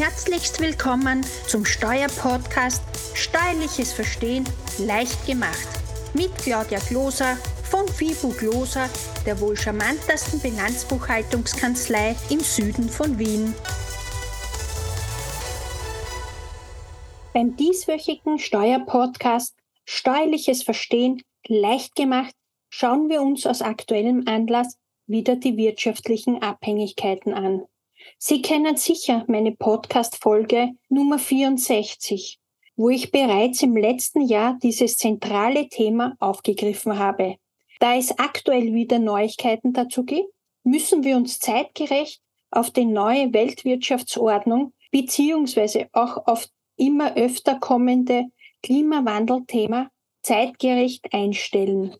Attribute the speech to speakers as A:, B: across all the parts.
A: Herzlichst willkommen zum Steuerpodcast Steuerliches Verstehen leicht gemacht mit Claudia Gloser von FIBU Gloser, der wohl charmantesten Bilanzbuchhaltungskanzlei im Süden von Wien. Beim dieswöchigen Steuerpodcast Steuerliches Verstehen leicht gemacht schauen wir uns aus aktuellem Anlass wieder die wirtschaftlichen Abhängigkeiten an. Sie kennen sicher meine Podcast-Folge Nummer 64, wo ich bereits im letzten Jahr dieses zentrale Thema aufgegriffen habe. Da es aktuell wieder Neuigkeiten dazu gibt, müssen wir uns zeitgerecht auf die neue Weltwirtschaftsordnung beziehungsweise auch auf immer öfter kommende Klimawandelthema zeitgerecht einstellen.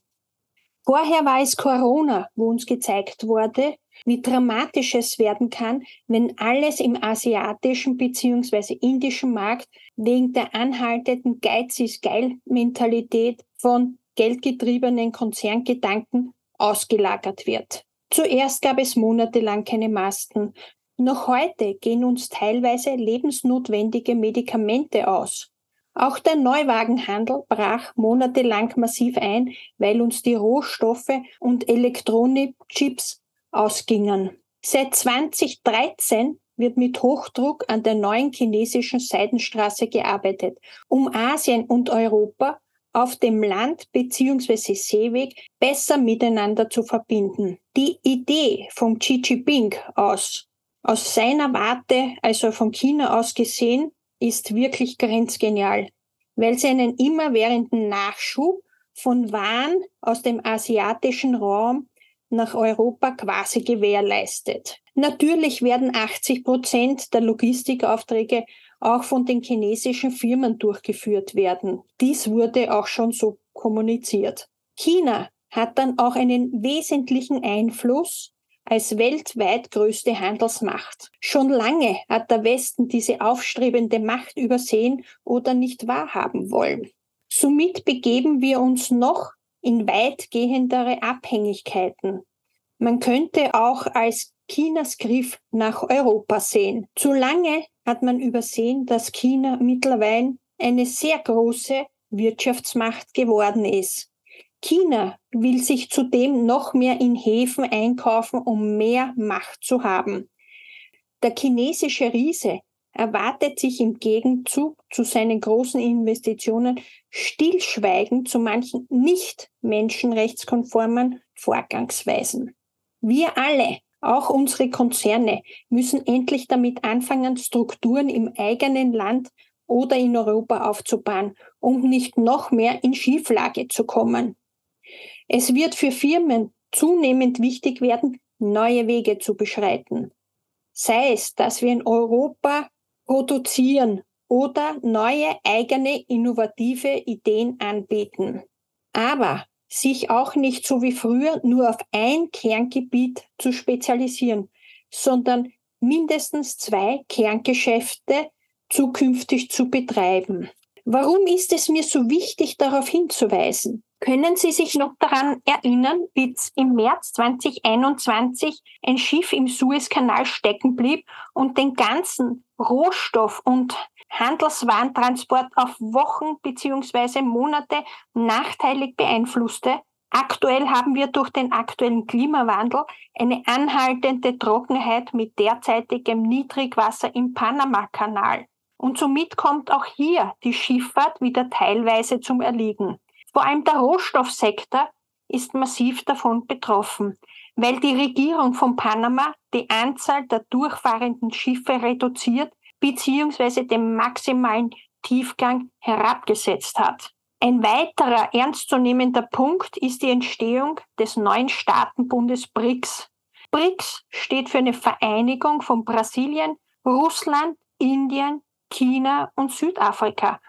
A: Vorher war es Corona, wo uns gezeigt wurde, wie dramatisch es werden kann, wenn alles im asiatischen bzw. indischen Markt wegen der anhaltenden Geiz ist geil Mentalität von geldgetriebenen Konzerngedanken ausgelagert wird. Zuerst gab es monatelang keine Masken. Noch heute gehen uns teilweise lebensnotwendige Medikamente aus. Auch der Neuwagenhandel brach monatelang massiv ein, weil uns die Rohstoffe und Elektronikchips ausgingen. Seit 2013 wird mit Hochdruck an der neuen chinesischen Seidenstraße gearbeitet, um Asien und Europa auf dem Land bzw. Seeweg besser miteinander zu verbinden. Die Idee vom Xi Jinping aus, aus seiner Warte, also von China aus gesehen, ist wirklich grenzgenial, weil sie einen immerwährenden Nachschub von Waren aus dem asiatischen Raum nach Europa quasi gewährleistet. Natürlich werden 80 Prozent der Logistikaufträge auch von den chinesischen Firmen durchgeführt werden. Dies wurde auch schon so kommuniziert. China hat dann auch einen wesentlichen Einfluss als weltweit größte Handelsmacht. Schon lange hat der Westen diese aufstrebende Macht übersehen oder nicht wahrhaben wollen. Somit begeben wir uns noch in weitgehendere Abhängigkeiten. Man könnte auch als Chinas Griff nach Europa sehen. Zu lange hat man übersehen, dass China mittlerweile eine sehr große Wirtschaftsmacht geworden ist. China will sich zudem noch mehr in Häfen einkaufen, um mehr Macht zu haben. Der chinesische Riese erwartet sich im Gegenzug zu seinen großen Investitionen stillschweigend zu manchen nicht menschenrechtskonformen Vorgangsweisen. Wir alle, auch unsere Konzerne, müssen endlich damit anfangen, Strukturen im eigenen Land oder in Europa aufzubauen, um nicht noch mehr in Schieflage zu kommen. Es wird für Firmen zunehmend wichtig werden, neue Wege zu beschreiten. Sei es, dass wir in Europa produzieren oder neue eigene innovative Ideen anbieten. Aber sich auch nicht so wie früher nur auf ein Kerngebiet zu spezialisieren, sondern mindestens zwei Kerngeschäfte zukünftig zu betreiben. Warum ist es mir so wichtig, darauf hinzuweisen? Können Sie sich noch daran erinnern, wie im März 2021 ein Schiff im Suezkanal stecken blieb und den ganzen Rohstoff- und Handelswarentransport auf Wochen bzw. Monate nachteilig beeinflusste? Aktuell haben wir durch den aktuellen Klimawandel eine anhaltende Trockenheit mit derzeitigem Niedrigwasser im Panamakanal. Und somit kommt auch hier die Schifffahrt wieder teilweise zum Erliegen. Vor allem der Rohstoffsektor ist massiv davon betroffen, weil die Regierung von Panama die Anzahl der durchfahrenden Schiffe reduziert bzw. den maximalen Tiefgang herabgesetzt hat. Ein weiterer ernstzunehmender Punkt ist die Entstehung des neuen Staatenbundes BRICS. BRICS steht für eine Vereinigung von Brasilien, Russland, Indien, China und Südafrika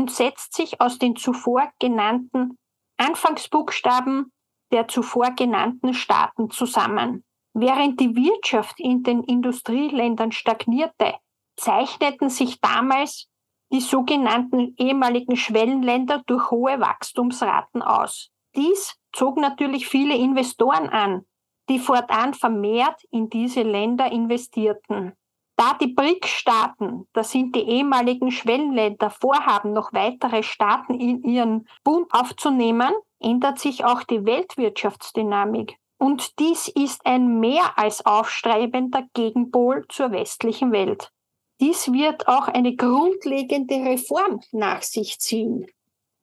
A: und setzt sich aus den zuvor genannten Anfangsbuchstaben der zuvor genannten Staaten zusammen. Während die Wirtschaft in den Industrieländern stagnierte, zeichneten sich damals die sogenannten ehemaligen Schwellenländer durch hohe Wachstumsraten aus. Dies zog natürlich viele Investoren an, die fortan vermehrt in diese Länder investierten. Da die BRIC-Staaten, das sind die ehemaligen Schwellenländer, vorhaben, noch weitere Staaten in ihren Bund aufzunehmen, ändert sich auch die Weltwirtschaftsdynamik. Und dies ist ein mehr als aufstrebender Gegenpol zur westlichen Welt. Dies wird auch eine grundlegende Reform nach sich ziehen.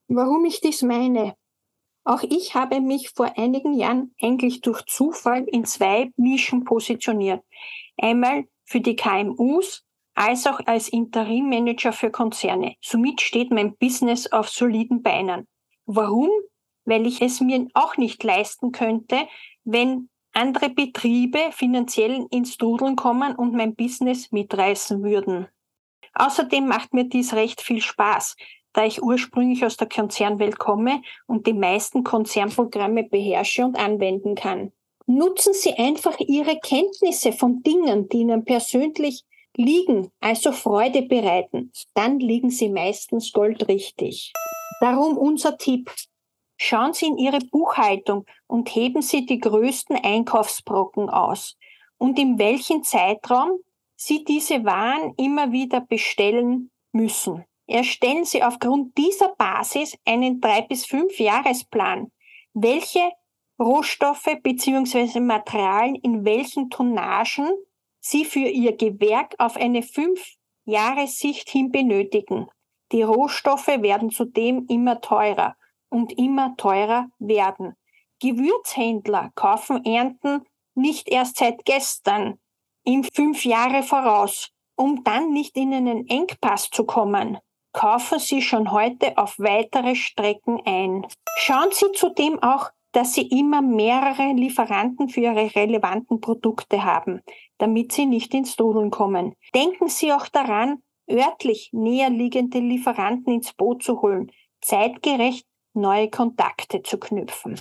A: Warum ich dies meine? Auch ich habe mich vor einigen Jahren eigentlich durch Zufall in zwei Nischen positioniert. Einmal für die KMUs als auch als Interimmanager für Konzerne. Somit steht mein Business auf soliden Beinen. Warum? Weil ich es mir auch nicht leisten könnte, wenn andere Betriebe finanziell ins Trudeln kommen und mein Business mitreißen würden. Außerdem macht mir dies recht viel Spaß, da ich ursprünglich aus der Konzernwelt komme und die meisten Konzernprogramme beherrsche und anwenden kann. Nutzen Sie einfach Ihre Kenntnisse von Dingen, die Ihnen persönlich liegen, also Freude bereiten. Dann liegen Sie meistens goldrichtig. Darum unser Tipp. Schauen Sie in Ihre Buchhaltung und heben Sie die größten Einkaufsbrocken aus und in welchem Zeitraum Sie diese Waren immer wieder bestellen müssen. Erstellen Sie aufgrund dieser Basis einen drei bis fünf Jahresplan. Welche Rohstoffe bzw. Materialien in welchen Tonnagen Sie für Ihr Gewerk auf eine fünf Jahressicht hin benötigen. Die Rohstoffe werden zudem immer teurer und immer teurer werden. Gewürzhändler kaufen Ernten nicht erst seit gestern im fünf Jahre voraus, um dann nicht in einen Engpass zu kommen. Kaufen Sie schon heute auf weitere Strecken ein. Schauen Sie zudem auch, dass Sie immer mehrere Lieferanten für Ihre relevanten Produkte haben, damit Sie nicht ins Trudeln kommen. Denken Sie auch daran, örtlich näher liegende Lieferanten ins Boot zu holen, zeitgerecht neue Kontakte zu knüpfen.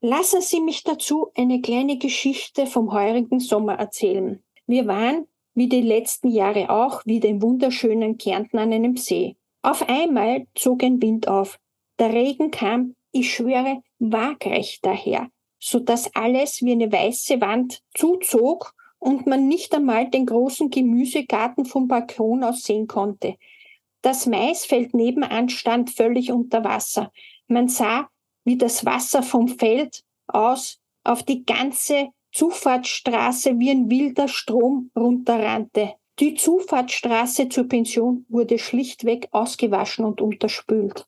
A: Lassen Sie mich dazu eine kleine Geschichte vom heurigen Sommer erzählen. Wir waren, wie die letzten Jahre auch, wieder im wunderschönen Kärnten an einem See. Auf einmal zog ein Wind auf. Der Regen kam, ich schwöre, waagrecht daher, so dass alles wie eine weiße Wand zuzog und man nicht einmal den großen Gemüsegarten vom Balkon aus sehen konnte. Das Maisfeld nebenan stand völlig unter Wasser. Man sah, wie das Wasser vom Feld aus auf die ganze Zufahrtsstraße wie ein wilder Strom runterrannte. Die Zufahrtsstraße zur Pension wurde schlichtweg ausgewaschen und unterspült.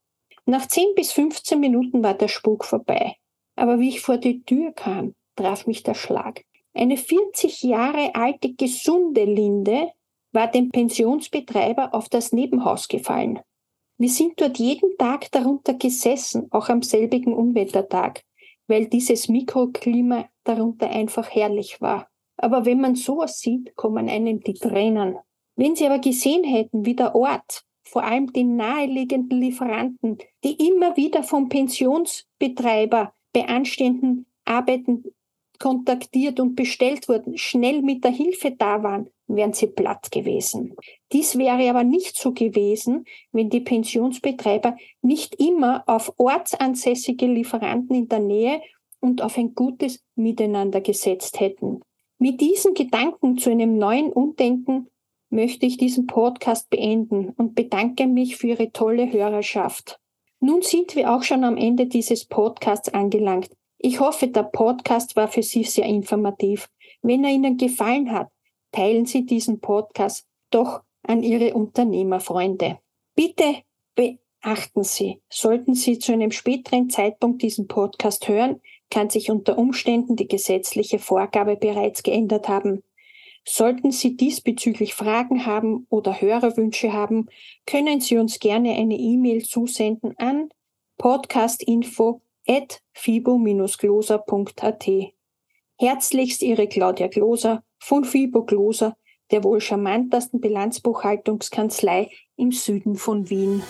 A: Nach 10 bis 15 Minuten war der Spuk vorbei. Aber wie ich vor die Tür kam, traf mich der Schlag. Eine 40 Jahre alte gesunde Linde war dem Pensionsbetreiber auf das Nebenhaus gefallen. Wir sind dort jeden Tag darunter gesessen, auch am selbigen Unwettertag, weil dieses Mikroklima darunter einfach herrlich war. Aber wenn man sowas sieht, kommen einem die Tränen. Wenn Sie aber gesehen hätten, wie der Ort, vor allem die naheliegenden Lieferanten, die immer wieder vom Pensionsbetreiber bei anstehenden Arbeiten kontaktiert und bestellt wurden, schnell mit der Hilfe da waren, wären sie platt gewesen. Dies wäre aber nicht so gewesen, wenn die Pensionsbetreiber nicht immer auf ortsansässige Lieferanten in der Nähe und auf ein gutes Miteinander gesetzt hätten. Mit diesen Gedanken zu einem neuen Umdenken möchte ich diesen Podcast beenden und bedanke mich für Ihre tolle Hörerschaft. Nun sind wir auch schon am Ende dieses Podcasts angelangt. Ich hoffe, der Podcast war für Sie sehr informativ. Wenn er Ihnen gefallen hat, teilen Sie diesen Podcast doch an Ihre Unternehmerfreunde. Bitte beachten Sie, sollten Sie zu einem späteren Zeitpunkt diesen Podcast hören, kann sich unter Umständen die gesetzliche Vorgabe bereits geändert haben. Sollten Sie diesbezüglich Fragen haben oder Hörerwünsche haben, können Sie uns gerne eine E-Mail zusenden an podcastinfo at fibo-gloser.at. Herzlichst Ihre Claudia Gloser von Fibo Gloser, der wohl charmantesten Bilanzbuchhaltungskanzlei im Süden von Wien.